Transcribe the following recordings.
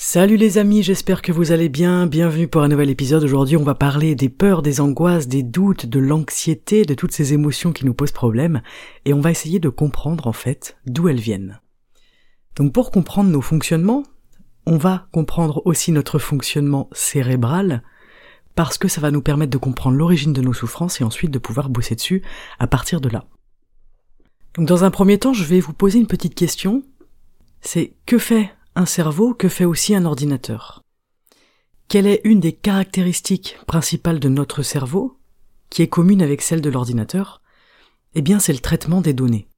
Salut les amis, j'espère que vous allez bien, bienvenue pour un nouvel épisode. Aujourd'hui on va parler des peurs, des angoisses, des doutes, de l'anxiété, de toutes ces émotions qui nous posent problème, et on va essayer de comprendre en fait d'où elles viennent. Donc pour comprendre nos fonctionnements, on va comprendre aussi notre fonctionnement cérébral, parce que ça va nous permettre de comprendre l'origine de nos souffrances et ensuite de pouvoir bosser dessus à partir de là. Donc dans un premier temps, je vais vous poser une petite question. C'est que fait un cerveau que fait aussi un ordinateur. Quelle est une des caractéristiques principales de notre cerveau, qui est commune avec celle de l'ordinateur? Eh bien, c'est le traitement des données.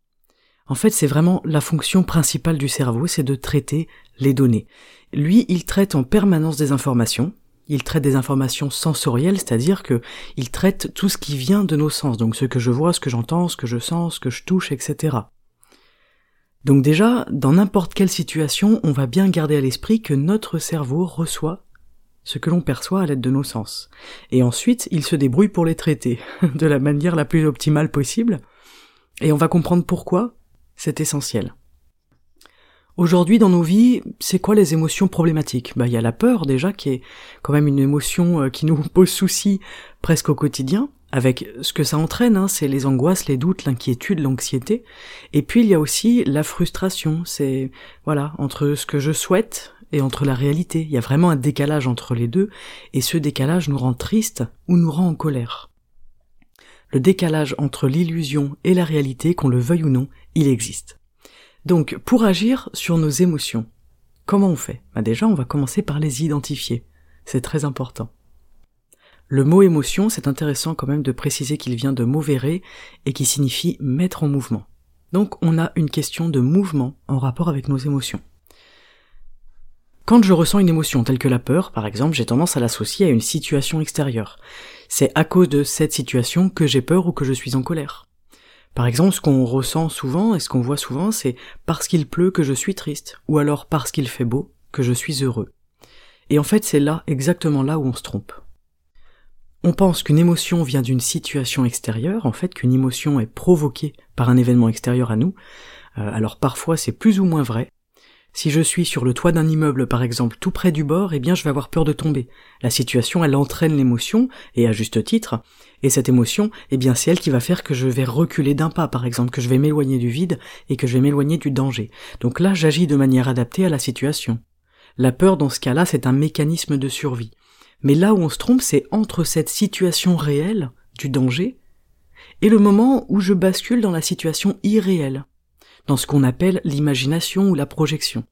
En fait, c'est vraiment la fonction principale du cerveau, c'est de traiter les données. Lui, il traite en permanence des informations, il traite des informations sensorielles, c'est-à-dire que il traite tout ce qui vient de nos sens, donc ce que je vois, ce que j'entends, ce que je sens, ce que je touche, etc. Donc déjà, dans n'importe quelle situation, on va bien garder à l'esprit que notre cerveau reçoit ce que l'on perçoit à l'aide de nos sens. Et ensuite, il se débrouille pour les traiter de la manière la plus optimale possible. Et on va comprendre pourquoi c'est essentiel. Aujourd'hui, dans nos vies, c'est quoi les émotions problématiques? Bah, il y a la peur déjà, qui est quand même une émotion euh, qui nous pose souci presque au quotidien avec ce que ça entraîne, hein, c'est les angoisses, les doutes, l'inquiétude, l'anxiété. Et puis il y a aussi la frustration, c'est voilà, entre ce que je souhaite et entre la réalité. Il y a vraiment un décalage entre les deux, et ce décalage nous rend triste ou nous rend en colère. Le décalage entre l'illusion et la réalité, qu'on le veuille ou non, il existe. Donc, pour agir sur nos émotions, comment on fait? Bah Déjà, on va commencer par les identifier. C'est très important. Le mot émotion, c'est intéressant quand même de préciser qu'il vient de movere et qui signifie mettre en mouvement. Donc on a une question de mouvement en rapport avec nos émotions. Quand je ressens une émotion telle que la peur, par exemple, j'ai tendance à l'associer à une situation extérieure. C'est à cause de cette situation que j'ai peur ou que je suis en colère. Par exemple, ce qu'on ressent souvent et ce qu'on voit souvent, c'est parce qu'il pleut que je suis triste, ou alors parce qu'il fait beau que je suis heureux. Et en fait, c'est là, exactement là où on se trompe. On pense qu'une émotion vient d'une situation extérieure, en fait qu'une émotion est provoquée par un événement extérieur à nous. Euh, alors parfois c'est plus ou moins vrai. Si je suis sur le toit d'un immeuble par exemple tout près du bord, eh bien je vais avoir peur de tomber. La situation elle entraîne l'émotion, et à juste titre, et cette émotion, eh bien c'est elle qui va faire que je vais reculer d'un pas par exemple, que je vais m'éloigner du vide et que je vais m'éloigner du danger. Donc là j'agis de manière adaptée à la situation. La peur dans ce cas-là c'est un mécanisme de survie. Mais là où on se trompe, c'est entre cette situation réelle du danger et le moment où je bascule dans la situation irréelle, dans ce qu'on appelle l'imagination ou la projection.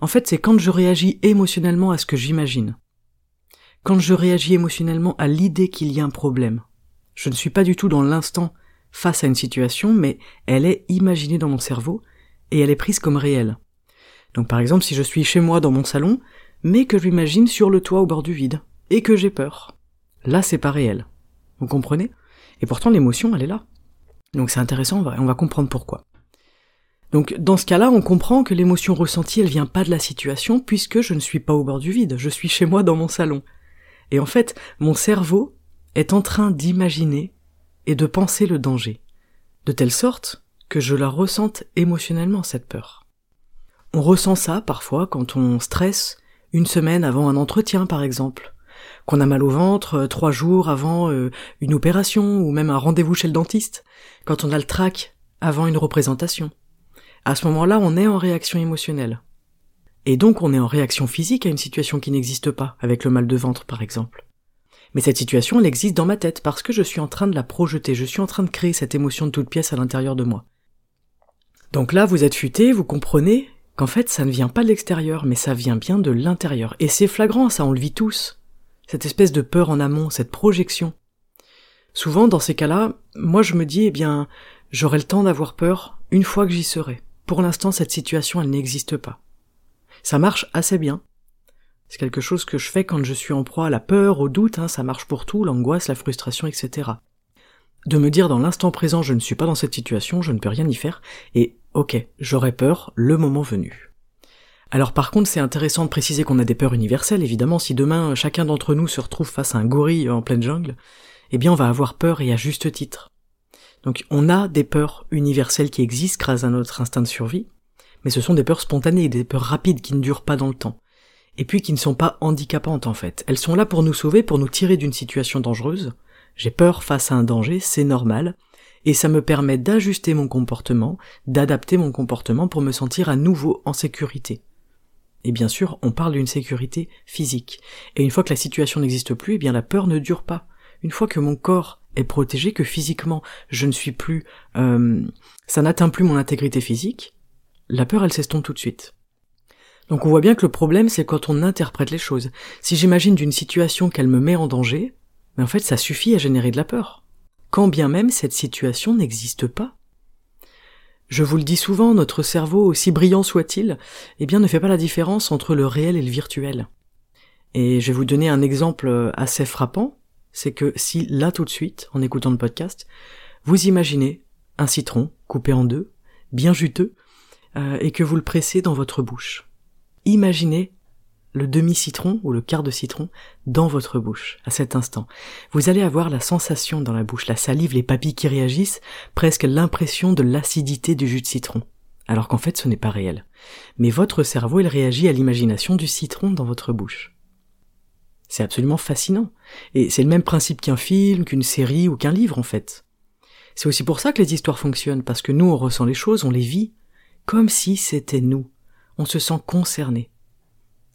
En fait, c'est quand je réagis émotionnellement à ce que j'imagine. Quand je réagis émotionnellement à l'idée qu'il y a un problème. Je ne suis pas du tout dans l'instant face à une situation, mais elle est imaginée dans mon cerveau et elle est prise comme réelle. Donc par exemple, si je suis chez moi dans mon salon, mais que je m'imagine sur le toit au bord du vide, et que j'ai peur. Là, c'est pas réel. Vous comprenez? Et pourtant, l'émotion, elle est là. Donc c'est intéressant, on va, on va comprendre pourquoi. Donc dans ce cas-là, on comprend que l'émotion ressentie, elle vient pas de la situation, puisque je ne suis pas au bord du vide, je suis chez moi dans mon salon. Et en fait, mon cerveau est en train d'imaginer et de penser le danger, de telle sorte que je la ressente émotionnellement, cette peur. On ressent ça parfois quand on stresse une semaine avant un entretien, par exemple, qu'on a mal au ventre euh, trois jours avant euh, une opération ou même un rendez-vous chez le dentiste, quand on a le trac avant une représentation. À ce moment-là, on est en réaction émotionnelle. Et donc on est en réaction physique à une situation qui n'existe pas, avec le mal de ventre par exemple. Mais cette situation, elle existe dans ma tête parce que je suis en train de la projeter, je suis en train de créer cette émotion de toute pièce à l'intérieur de moi. Donc là, vous êtes futé, vous comprenez qu'en fait ça ne vient pas de l'extérieur, mais ça vient bien de l'intérieur. Et c'est flagrant, ça on le vit tous cette espèce de peur en amont, cette projection. Souvent, dans ces cas-là, moi je me dis, eh bien, j'aurai le temps d'avoir peur une fois que j'y serai. Pour l'instant, cette situation, elle n'existe pas. Ça marche assez bien. C'est quelque chose que je fais quand je suis en proie à la peur, au doute, hein, ça marche pour tout, l'angoisse, la frustration, etc. De me dire dans l'instant présent, je ne suis pas dans cette situation, je ne peux rien y faire, et ok, j'aurai peur le moment venu. Alors par contre, c'est intéressant de préciser qu'on a des peurs universelles, évidemment, si demain chacun d'entre nous se retrouve face à un gorille en pleine jungle, eh bien on va avoir peur et à juste titre. Donc on a des peurs universelles qui existent grâce à notre instinct de survie, mais ce sont des peurs spontanées, des peurs rapides qui ne durent pas dans le temps, et puis qui ne sont pas handicapantes en fait. Elles sont là pour nous sauver, pour nous tirer d'une situation dangereuse. J'ai peur face à un danger, c'est normal, et ça me permet d'ajuster mon comportement, d'adapter mon comportement pour me sentir à nouveau en sécurité. Et bien sûr, on parle d'une sécurité physique. Et une fois que la situation n'existe plus, eh bien la peur ne dure pas. Une fois que mon corps est protégé, que physiquement je ne suis plus, euh, ça n'atteint plus mon intégrité physique, la peur elle s'estompe tout de suite. Donc on voit bien que le problème c'est quand on interprète les choses. Si j'imagine d'une situation qu'elle me met en danger, mais en fait ça suffit à générer de la peur. Quand bien même cette situation n'existe pas. Je vous le dis souvent, notre cerveau, aussi brillant soit-il, eh bien ne fait pas la différence entre le réel et le virtuel. Et je vais vous donner un exemple assez frappant, c'est que si là tout de suite, en écoutant le podcast, vous imaginez un citron coupé en deux, bien juteux, euh, et que vous le pressez dans votre bouche. Imaginez le demi-citron ou le quart de citron dans votre bouche à cet instant. Vous allez avoir la sensation dans la bouche, la salive, les papilles qui réagissent, presque l'impression de l'acidité du jus de citron. Alors qu'en fait ce n'est pas réel. Mais votre cerveau il réagit à l'imagination du citron dans votre bouche. C'est absolument fascinant. Et c'est le même principe qu'un film, qu'une série ou qu'un livre en fait. C'est aussi pour ça que les histoires fonctionnent, parce que nous on ressent les choses, on les vit, comme si c'était nous. On se sent concerné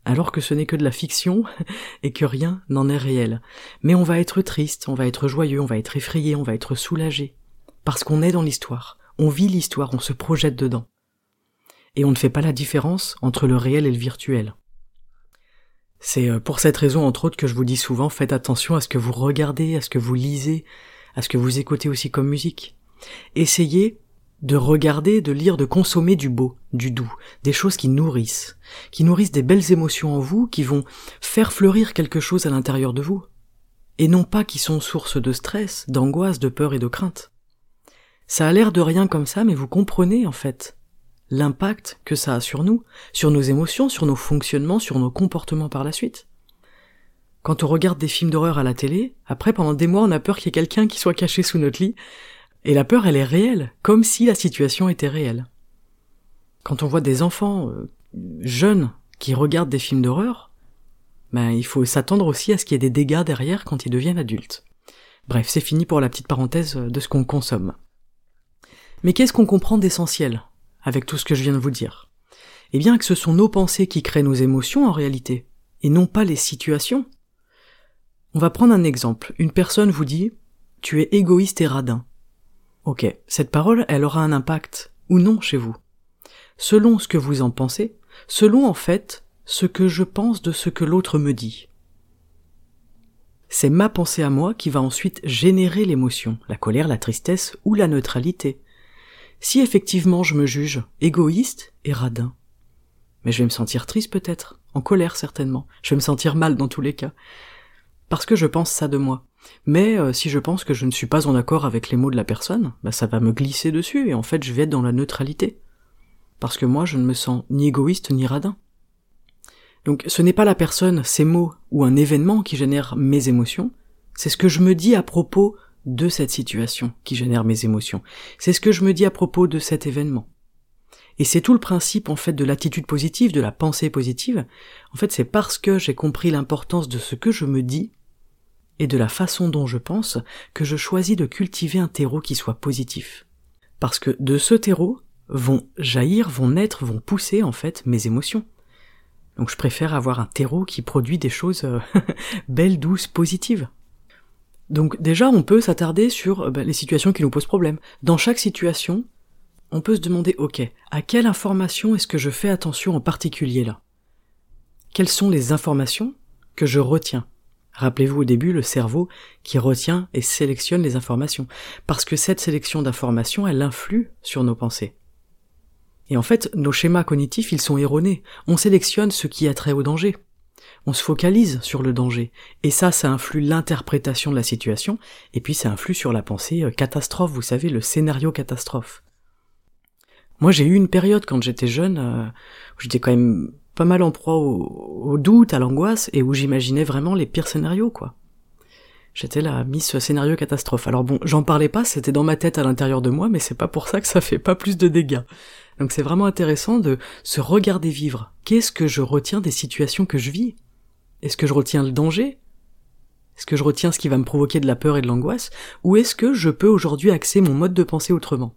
alors que ce n'est que de la fiction et que rien n'en est réel. Mais on va être triste, on va être joyeux, on va être effrayé, on va être soulagé, parce qu'on est dans l'histoire, on vit l'histoire, on se projette dedans. Et on ne fait pas la différence entre le réel et le virtuel. C'est euh, pour cette raison, entre autres, que je vous dis souvent, faites attention à ce que vous regardez, à ce que vous lisez, à ce que vous écoutez aussi comme musique. Essayez de regarder, de lire, de consommer du beau, du doux, des choses qui nourrissent, qui nourrissent des belles émotions en vous, qui vont faire fleurir quelque chose à l'intérieur de vous, et non pas qui sont source de stress, d'angoisse, de peur et de crainte. Ça a l'air de rien comme ça, mais vous comprenez en fait l'impact que ça a sur nous, sur nos émotions, sur nos fonctionnements, sur nos comportements par la suite. Quand on regarde des films d'horreur à la télé, après pendant des mois on a peur qu'il y ait quelqu'un qui soit caché sous notre lit, et la peur, elle est réelle, comme si la situation était réelle. Quand on voit des enfants euh, jeunes qui regardent des films d'horreur, ben, il faut s'attendre aussi à ce qu'il y ait des dégâts derrière quand ils deviennent adultes. Bref, c'est fini pour la petite parenthèse de ce qu'on consomme. Mais qu'est-ce qu'on comprend d'essentiel avec tout ce que je viens de vous dire? Eh bien que ce sont nos pensées qui créent nos émotions en réalité, et non pas les situations. On va prendre un exemple. Une personne vous dit Tu es égoïste et radin. Ok, cette parole, elle aura un impact ou non chez vous. Selon ce que vous en pensez, selon en fait ce que je pense de ce que l'autre me dit. C'est ma pensée à moi qui va ensuite générer l'émotion, la colère, la tristesse ou la neutralité. Si effectivement je me juge égoïste et radin, mais je vais me sentir triste peut-être, en colère certainement, je vais me sentir mal dans tous les cas, parce que je pense ça de moi. Mais euh, si je pense que je ne suis pas en accord avec les mots de la personne, bah ça va me glisser dessus et en fait je vais être dans la neutralité. Parce que moi je ne me sens ni égoïste ni radin. Donc ce n'est pas la personne, ses mots ou un événement qui génère mes émotions, c'est ce que je me dis à propos de cette situation qui génère mes émotions. C'est ce que je me dis à propos de cet événement. Et c'est tout le principe en fait de l'attitude positive, de la pensée positive. En fait, c'est parce que j'ai compris l'importance de ce que je me dis et de la façon dont je pense que je choisis de cultiver un terreau qui soit positif. Parce que de ce terreau vont jaillir, vont naître, vont pousser en fait mes émotions. Donc je préfère avoir un terreau qui produit des choses euh, belles, douces, positives. Donc déjà on peut s'attarder sur euh, ben, les situations qui nous posent problème. Dans chaque situation, on peut se demander ok, à quelle information est-ce que je fais attention en particulier là? Quelles sont les informations que je retiens? Rappelez-vous au début le cerveau qui retient et sélectionne les informations, parce que cette sélection d'informations, elle influe sur nos pensées. Et en fait, nos schémas cognitifs, ils sont erronés. On sélectionne ce qui a trait au danger. On se focalise sur le danger. Et ça, ça influe l'interprétation de la situation, et puis ça influe sur la pensée euh, catastrophe, vous savez, le scénario catastrophe. Moi, j'ai eu une période quand j'étais jeune, euh, j'étais quand même pas mal en proie au, doute, à l'angoisse, et où j'imaginais vraiment les pires scénarios, quoi. J'étais la Miss scénario catastrophe. Alors bon, j'en parlais pas, c'était dans ma tête à l'intérieur de moi, mais c'est pas pour ça que ça fait pas plus de dégâts. Donc c'est vraiment intéressant de se regarder vivre. Qu'est-ce que je retiens des situations que je vis? Est-ce que je retiens le danger? Est-ce que je retiens ce qui va me provoquer de la peur et de l'angoisse? Ou est-ce que je peux aujourd'hui axer mon mode de pensée autrement?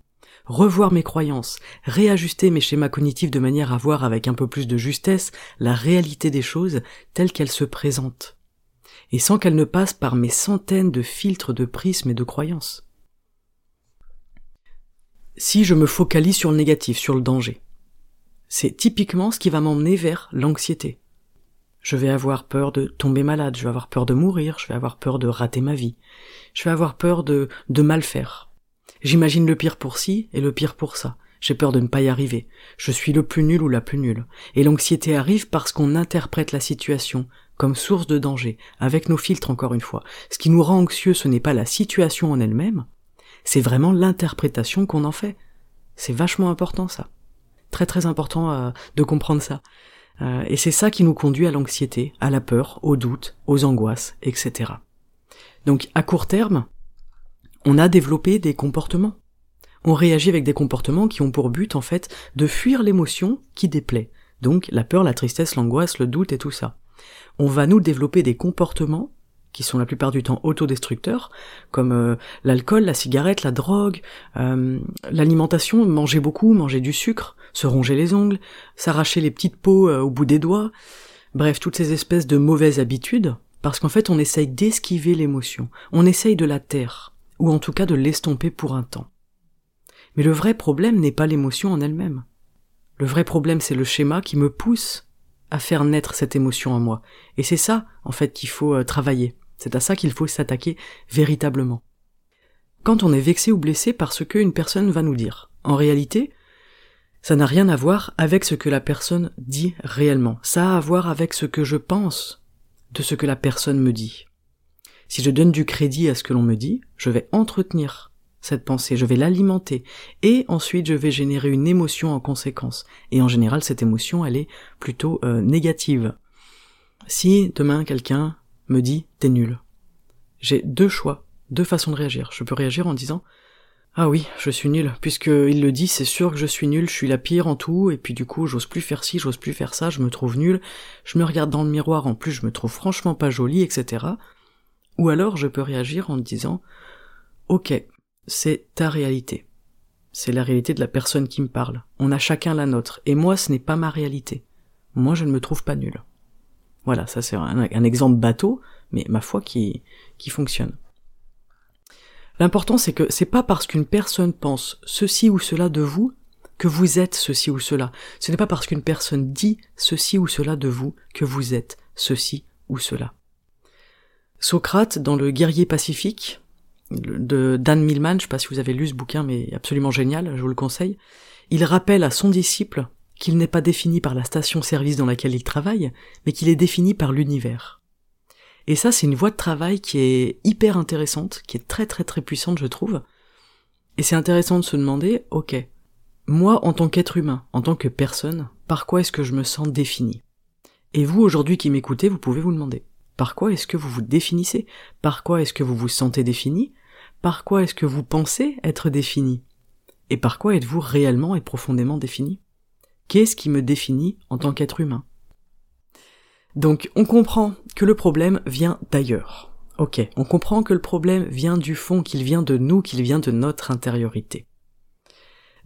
Revoir mes croyances, réajuster mes schémas cognitifs de manière à voir avec un peu plus de justesse la réalité des choses telles qu'elles se présentent, et sans qu'elles ne passent par mes centaines de filtres de prismes et de croyances. Si je me focalise sur le négatif, sur le danger, c'est typiquement ce qui va m'emmener vers l'anxiété. Je vais avoir peur de tomber malade, je vais avoir peur de mourir, je vais avoir peur de rater ma vie, je vais avoir peur de, de mal faire, J'imagine le pire pour ci et le pire pour ça. J'ai peur de ne pas y arriver. Je suis le plus nul ou la plus nulle. Et l'anxiété arrive parce qu'on interprète la situation comme source de danger, avec nos filtres encore une fois. Ce qui nous rend anxieux, ce n'est pas la situation en elle-même, c'est vraiment l'interprétation qu'on en fait. C'est vachement important ça. Très très important euh, de comprendre ça. Euh, et c'est ça qui nous conduit à l'anxiété, à la peur, au doute, aux angoisses, etc. Donc à court terme, on a développé des comportements. On réagit avec des comportements qui ont pour but, en fait, de fuir l'émotion qui déplaît. Donc, la peur, la tristesse, l'angoisse, le doute et tout ça. On va nous développer des comportements qui sont la plupart du temps autodestructeurs, comme euh, l'alcool, la cigarette, la drogue, euh, l'alimentation, manger beaucoup, manger du sucre, se ronger les ongles, s'arracher les petites peaux euh, au bout des doigts, bref, toutes ces espèces de mauvaises habitudes, parce qu'en fait on essaye d'esquiver l'émotion, on essaye de la taire ou en tout cas de l'estomper pour un temps. Mais le vrai problème n'est pas l'émotion en elle-même. Le vrai problème c'est le schéma qui me pousse à faire naître cette émotion en moi. Et c'est ça, en fait, qu'il faut euh, travailler. C'est à ça qu'il faut s'attaquer véritablement. Quand on est vexé ou blessé parce qu'une personne va nous dire, en réalité, ça n'a rien à voir avec ce que la personne dit réellement. Ça a à voir avec ce que je pense de ce que la personne me dit. Si je donne du crédit à ce que l'on me dit, je vais entretenir cette pensée, je vais l'alimenter, et ensuite je vais générer une émotion en conséquence. Et en général, cette émotion, elle est plutôt euh, négative. Si demain quelqu'un me dit t'es nul, j'ai deux choix, deux façons de réagir. Je peux réagir en disant ah oui, je suis nul, puisqu'il le dit, c'est sûr que je suis nul, je suis la pire en tout, et puis du coup, j'ose plus faire ci, j'ose plus faire ça, je me trouve nul, je me regarde dans le miroir, en plus je me trouve franchement pas jolie, etc. Ou alors je peux réagir en disant Ok, c'est ta réalité. C'est la réalité de la personne qui me parle. On a chacun la nôtre. Et moi, ce n'est pas ma réalité. Moi, je ne me trouve pas nul. Voilà, ça c'est un, exemple bateau, mais ma foi qui, qui fonctionne. L'important c'est que c'est pas parce qu'une personne pense ceci ou cela de vous que vous êtes ceci ou cela. Ce n'est pas parce qu'une personne dit ceci ou cela de vous que vous êtes ceci ou cela. Socrate, dans le guerrier pacifique, de Dan Millman, je sais pas si vous avez lu ce bouquin, mais absolument génial, je vous le conseille, il rappelle à son disciple qu'il n'est pas défini par la station-service dans laquelle il travaille, mais qu'il est défini par l'univers. Et ça, c'est une voie de travail qui est hyper intéressante, qui est très très très puissante, je trouve. Et c'est intéressant de se demander, ok, moi, en tant qu'être humain, en tant que personne, par quoi est-ce que je me sens défini? Et vous, aujourd'hui qui m'écoutez, vous pouvez vous demander. Par quoi est-ce que vous vous définissez? Par quoi est-ce que vous vous sentez défini? Par quoi est-ce que vous pensez être défini? Et par quoi êtes-vous réellement et profondément défini? Qu'est-ce qui me définit en tant qu'être humain? Donc on comprend que le problème vient d'ailleurs. Ok, on comprend que le problème vient du fond, qu'il vient de nous, qu'il vient de notre intériorité.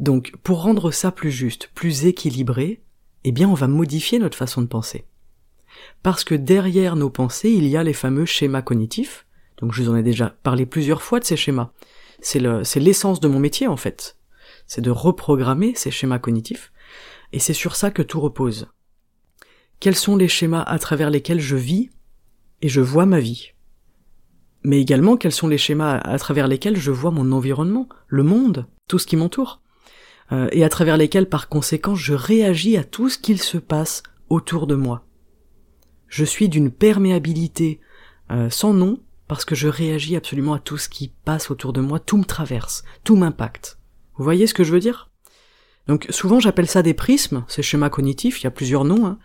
Donc pour rendre ça plus juste, plus équilibré, eh bien on va modifier notre façon de penser parce que derrière nos pensées, il y a les fameux schémas cognitifs. Donc je vous en ai déjà parlé plusieurs fois de ces schémas. C'est l'essence de mon métier en fait. C'est de reprogrammer ces schémas cognitifs. Et c'est sur ça que tout repose. Quels sont les schémas à travers lesquels je vis et je vois ma vie? Mais également quels sont les schémas à travers lesquels je vois mon environnement, le monde, tout ce qui m'entoure, euh, et à travers lesquels par conséquent je réagis à tout ce qu'il se passe autour de moi. Je suis d'une perméabilité euh, sans nom parce que je réagis absolument à tout ce qui passe autour de moi, tout me traverse, tout m'impacte. Vous voyez ce que je veux dire? Donc souvent j'appelle ça des prismes, ces schémas cognitifs, il y a plusieurs noms, hein.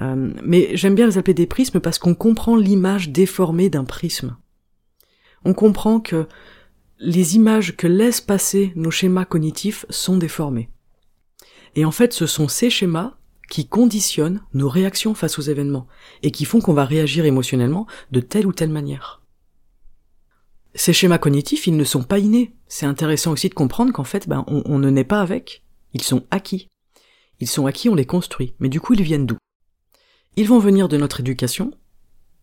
euh, mais j'aime bien les appeler des prismes parce qu'on comprend l'image déformée d'un prisme. On comprend que les images que laissent passer nos schémas cognitifs sont déformées. Et en fait, ce sont ces schémas qui conditionnent nos réactions face aux événements et qui font qu'on va réagir émotionnellement de telle ou telle manière. Ces schémas cognitifs, ils ne sont pas innés. C'est intéressant aussi de comprendre qu'en fait, ben, on, ne naît pas avec. Ils sont acquis. Ils sont acquis, on les construit. Mais du coup, ils viennent d'où? Ils vont venir de notre éducation,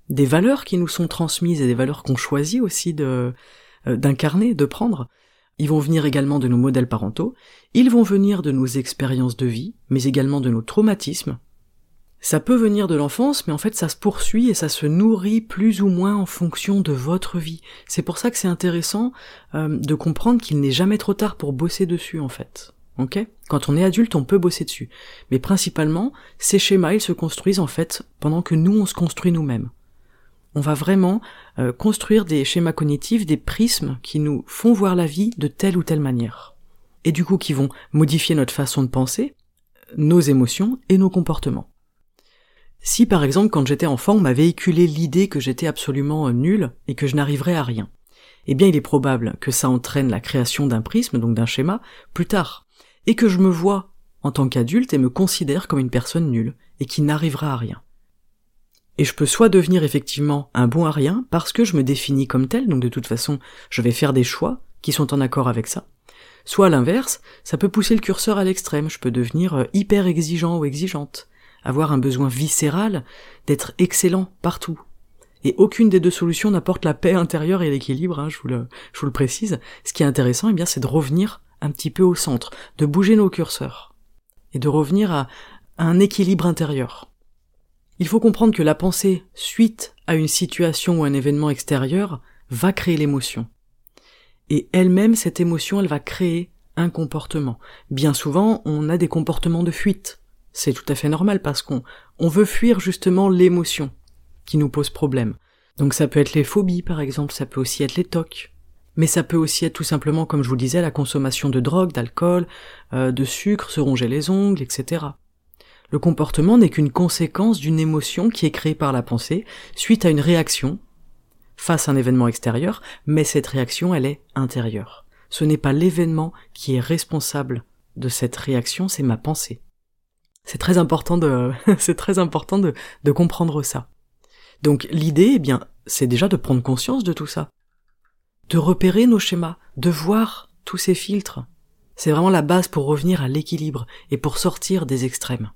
des valeurs qui nous sont transmises et des valeurs qu'on choisit aussi de, euh, d'incarner, de prendre. Ils vont venir également de nos modèles parentaux, ils vont venir de nos expériences de vie, mais également de nos traumatismes. Ça peut venir de l'enfance, mais en fait ça se poursuit et ça se nourrit plus ou moins en fonction de votre vie. C'est pour ça que c'est intéressant euh, de comprendre qu'il n'est jamais trop tard pour bosser dessus en fait. Ok? Quand on est adulte, on peut bosser dessus. Mais principalement, ces schémas, ils se construisent en fait pendant que nous, on se construit nous-mêmes on va vraiment euh, construire des schémas cognitifs, des prismes qui nous font voir la vie de telle ou telle manière. Et du coup qui vont modifier notre façon de penser, nos émotions et nos comportements. Si par exemple quand j'étais enfant on m'a véhiculé l'idée que j'étais absolument euh, nul et que je n'arriverais à rien, eh bien il est probable que ça entraîne la création d'un prisme, donc d'un schéma, plus tard, et que je me vois en tant qu'adulte et me considère comme une personne nulle et qui n'arrivera à rien. Et je peux soit devenir effectivement un bon à parce que je me définis comme tel, donc de toute façon je vais faire des choix qui sont en accord avec ça. Soit à l'inverse, ça peut pousser le curseur à l'extrême, je peux devenir euh, hyper exigeant ou exigeante, avoir un besoin viscéral d'être excellent partout. Et aucune des deux solutions n'apporte la paix intérieure et l'équilibre, hein, je, vous le, je vous le précise. Ce qui est intéressant, eh bien, c'est de revenir un petit peu au centre, de bouger nos curseurs, et de revenir à un équilibre intérieur. Il faut comprendre que la pensée, suite à une situation ou un événement extérieur, va créer l'émotion. Et elle-même, cette émotion, elle va créer un comportement. Bien souvent, on a des comportements de fuite. C'est tout à fait normal parce qu'on on veut fuir justement l'émotion qui nous pose problème. Donc ça peut être les phobies par exemple, ça peut aussi être les tocs. Mais ça peut aussi être tout simplement, comme je vous disais, la consommation de drogue, d'alcool, euh, de sucre, se ronger les ongles, etc. Le comportement n'est qu'une conséquence d'une émotion qui est créée par la pensée suite à une réaction face à un événement extérieur, mais cette réaction, elle est intérieure. Ce n'est pas l'événement qui est responsable de cette réaction, c'est ma pensée. C'est très important de, c'est très important de, comprendre ça. Donc l'idée, eh bien, c'est déjà de prendre conscience de tout ça. De repérer nos schémas, de voir tous ces filtres. C'est vraiment la base pour revenir à l'équilibre et pour sortir des extrêmes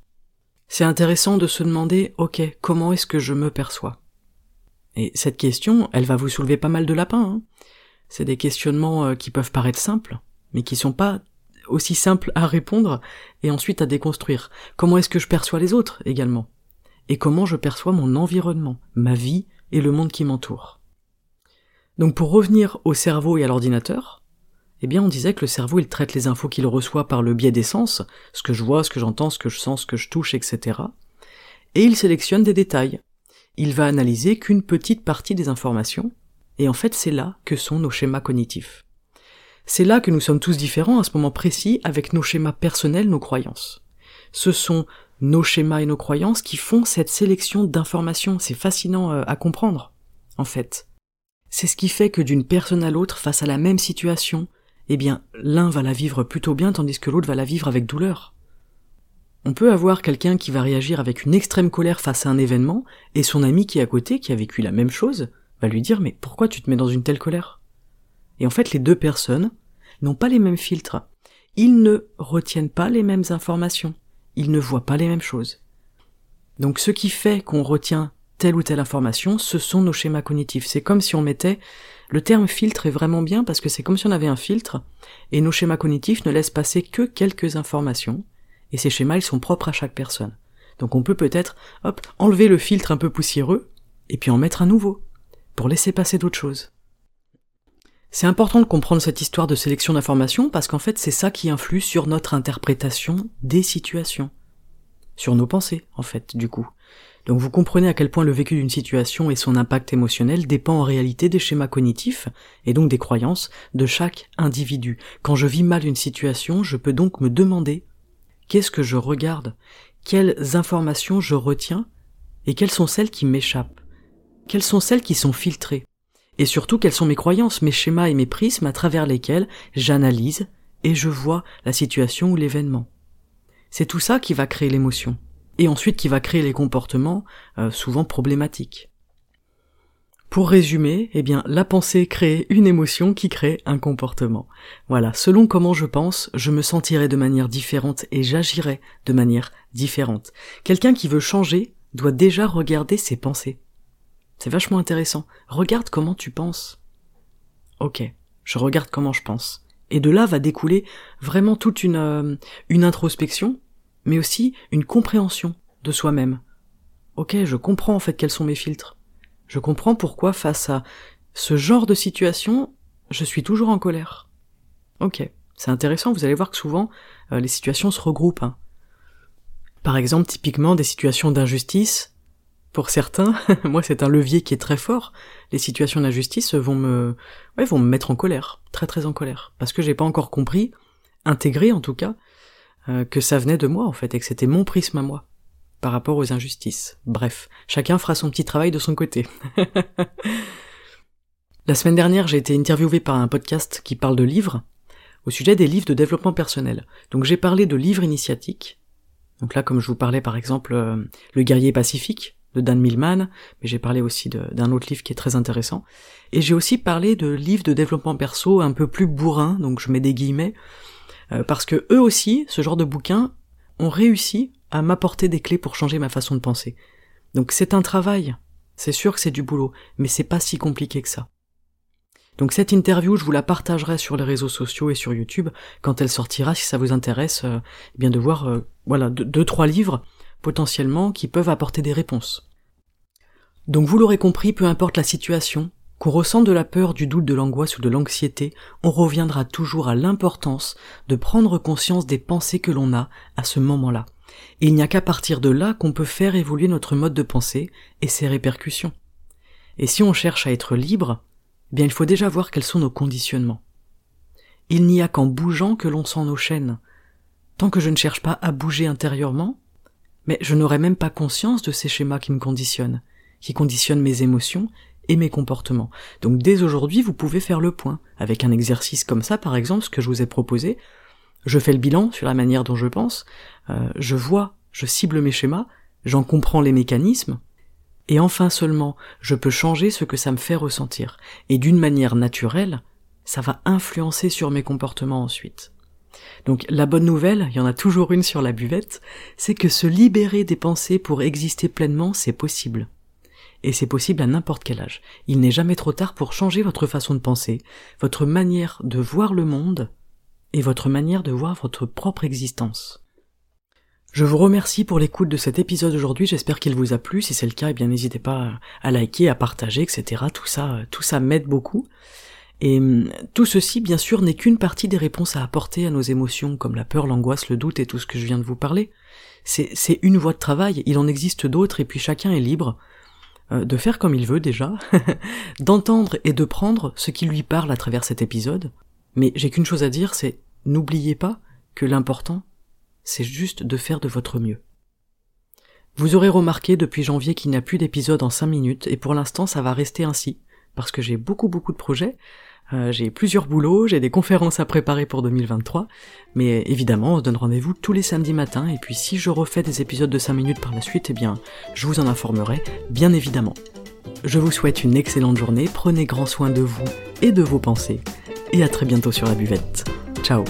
c'est intéressant de se demander, ok, comment est-ce que je me perçois? Et cette question, elle va vous soulever pas mal de lapins. Hein c'est des questionnements euh, qui peuvent paraître simples, mais qui sont pas aussi simples à répondre et ensuite à déconstruire. Comment est-ce que je perçois les autres également? Et comment je perçois mon environnement, ma vie et le monde qui m'entoure? Donc pour revenir au cerveau et à l'ordinateur, eh bien on disait que le cerveau il traite les infos qu'il reçoit par le biais des sens, ce que je vois, ce que j'entends, ce que je sens, ce que je touche, etc. Et il sélectionne des détails. Il va analyser qu'une petite partie des informations, et en fait c'est là que sont nos schémas cognitifs. C'est là que nous sommes tous différents à ce moment précis avec nos schémas personnels, nos croyances. Ce sont nos schémas et nos croyances qui font cette sélection d'informations. C'est fascinant euh, à comprendre, en fait. C'est ce qui fait que d'une personne à l'autre, face à la même situation, eh bien l'un va la vivre plutôt bien tandis que l'autre va la vivre avec douleur. On peut avoir quelqu'un qui va réagir avec une extrême colère face à un événement, et son ami qui est à côté, qui a vécu la même chose, va lui dire mais pourquoi tu te mets dans une telle colère? Et en fait les deux personnes n'ont pas les mêmes filtres. Ils ne retiennent pas les mêmes informations. Ils ne voient pas les mêmes choses. Donc ce qui fait qu'on retient telle ou telle information, ce sont nos schémas cognitifs. C'est comme si on mettait le terme filtre est vraiment bien parce que c'est comme si on avait un filtre, et nos schémas cognitifs ne laissent passer que quelques informations, et ces schémas ils sont propres à chaque personne. Donc on peut peut-être, hop, enlever le filtre un peu poussiéreux, et puis en mettre un nouveau, pour laisser passer d'autres choses. C'est important de comprendre cette histoire de sélection d'informations parce qu'en fait c'est ça qui influe sur notre interprétation des situations. Sur nos pensées, en fait, du coup. Donc vous comprenez à quel point le vécu d'une situation et son impact émotionnel dépend en réalité des schémas cognitifs, et donc des croyances, de chaque individu. Quand je vis mal une situation, je peux donc me demander qu'est-ce que je regarde, quelles informations je retiens, et quelles sont celles qui m'échappent, quelles sont celles qui sont filtrées, et surtout quelles sont mes croyances, mes schémas et mes prismes à travers lesquels j'analyse et je vois la situation ou l'événement? C'est tout ça qui va créer l'émotion et ensuite qui va créer les comportements euh, souvent problématiques. Pour résumer, eh bien, la pensée crée une émotion qui crée un comportement. Voilà, selon comment je pense, je me sentirai de manière différente et j'agirai de manière différente. Quelqu'un qui veut changer doit déjà regarder ses pensées. C'est vachement intéressant. Regarde comment tu penses. Ok, je regarde comment je pense. Et de là va découler vraiment toute une, euh, une introspection mais aussi une compréhension de soi-même. Ok, je comprends en fait quels sont mes filtres. Je comprends pourquoi face à ce genre de situation, je suis toujours en colère. Ok, c'est intéressant, vous allez voir que souvent euh, les situations se regroupent. Hein. Par exemple, typiquement des situations d'injustice, pour certains, moi c'est un levier qui est très fort. Les situations d'injustice vont me, ouais, vont me mettre en colère, très très en colère, parce que j'ai pas encore compris, intégré en tout cas, euh, que ça venait de moi en fait et que c'était mon prisme à moi par rapport aux injustices. Bref, chacun fera son petit travail de son côté. La semaine dernière, j'ai été interviewé par un podcast qui parle de livres au sujet des livres de développement personnel. Donc j'ai parlé de livres initiatiques. Donc là, comme je vous parlais par exemple euh, Le guerrier pacifique de Dan Millman, mais j'ai parlé aussi d'un autre livre qui est très intéressant. Et j'ai aussi parlé de livres de développement perso un peu plus bourrin, donc je mets des guillemets, parce que eux aussi, ce genre de bouquins, ont réussi à m'apporter des clés pour changer ma façon de penser. Donc c'est un travail, c'est sûr que c'est du boulot, mais c'est pas si compliqué que ça. Donc cette interview, je vous la partagerai sur les réseaux sociaux et sur YouTube quand elle sortira, si ça vous intéresse, euh, eh bien de voir, euh, voilà, deux, trois livres potentiellement qui peuvent apporter des réponses. Donc vous l'aurez compris, peu importe la situation, qu'on ressente de la peur, du doute, de l'angoisse ou de l'anxiété, on reviendra toujours à l'importance de prendre conscience des pensées que l'on a à ce moment-là. Il n'y a qu'à partir de là qu'on peut faire évoluer notre mode de pensée et ses répercussions. Et si on cherche à être libre, eh bien il faut déjà voir quels sont nos conditionnements. Il n'y a qu'en bougeant que l'on sent nos chaînes. Tant que je ne cherche pas à bouger intérieurement, mais je n'aurai même pas conscience de ces schémas qui me conditionnent, qui conditionnent mes émotions et mes comportements. Donc dès aujourd'hui, vous pouvez faire le point. Avec un exercice comme ça, par exemple, ce que je vous ai proposé, je fais le bilan sur la manière dont je pense, euh, je vois, je cible mes schémas, j'en comprends les mécanismes, et enfin seulement, je peux changer ce que ça me fait ressentir. Et d'une manière naturelle, ça va influencer sur mes comportements ensuite. Donc la bonne nouvelle, il y en a toujours une sur la buvette, c'est que se libérer des pensées pour exister pleinement, c'est possible et c'est possible à n'importe quel âge. Il n'est jamais trop tard pour changer votre façon de penser, votre manière de voir le monde et votre manière de voir votre propre existence. Je vous remercie pour l'écoute de cet épisode aujourd'hui, j'espère qu'il vous a plu, si c'est le cas, eh bien n'hésitez pas à liker, à partager, etc. Tout ça, tout ça m'aide beaucoup. Et hum, tout ceci, bien sûr, n'est qu'une partie des réponses à apporter à nos émotions, comme la peur, l'angoisse, le doute et tout ce que je viens de vous parler. C'est une voie de travail, il en existe d'autres, et puis chacun est libre de faire comme il veut déjà, d'entendre et de prendre ce qui lui parle à travers cet épisode. Mais j'ai qu'une chose à dire, c'est n'oubliez pas que l'important, c'est juste de faire de votre mieux. Vous aurez remarqué depuis janvier qu'il n'y a plus d'épisode en 5 minutes, et pour l'instant ça va rester ainsi, parce que j'ai beaucoup beaucoup de projets, euh, j'ai plusieurs boulots, j'ai des conférences à préparer pour 2023, mais évidemment, on se donne rendez-vous tous les samedis matins, et puis si je refais des épisodes de 5 minutes par la suite, eh bien, je vous en informerai, bien évidemment. Je vous souhaite une excellente journée, prenez grand soin de vous et de vos pensées, et à très bientôt sur la buvette. Ciao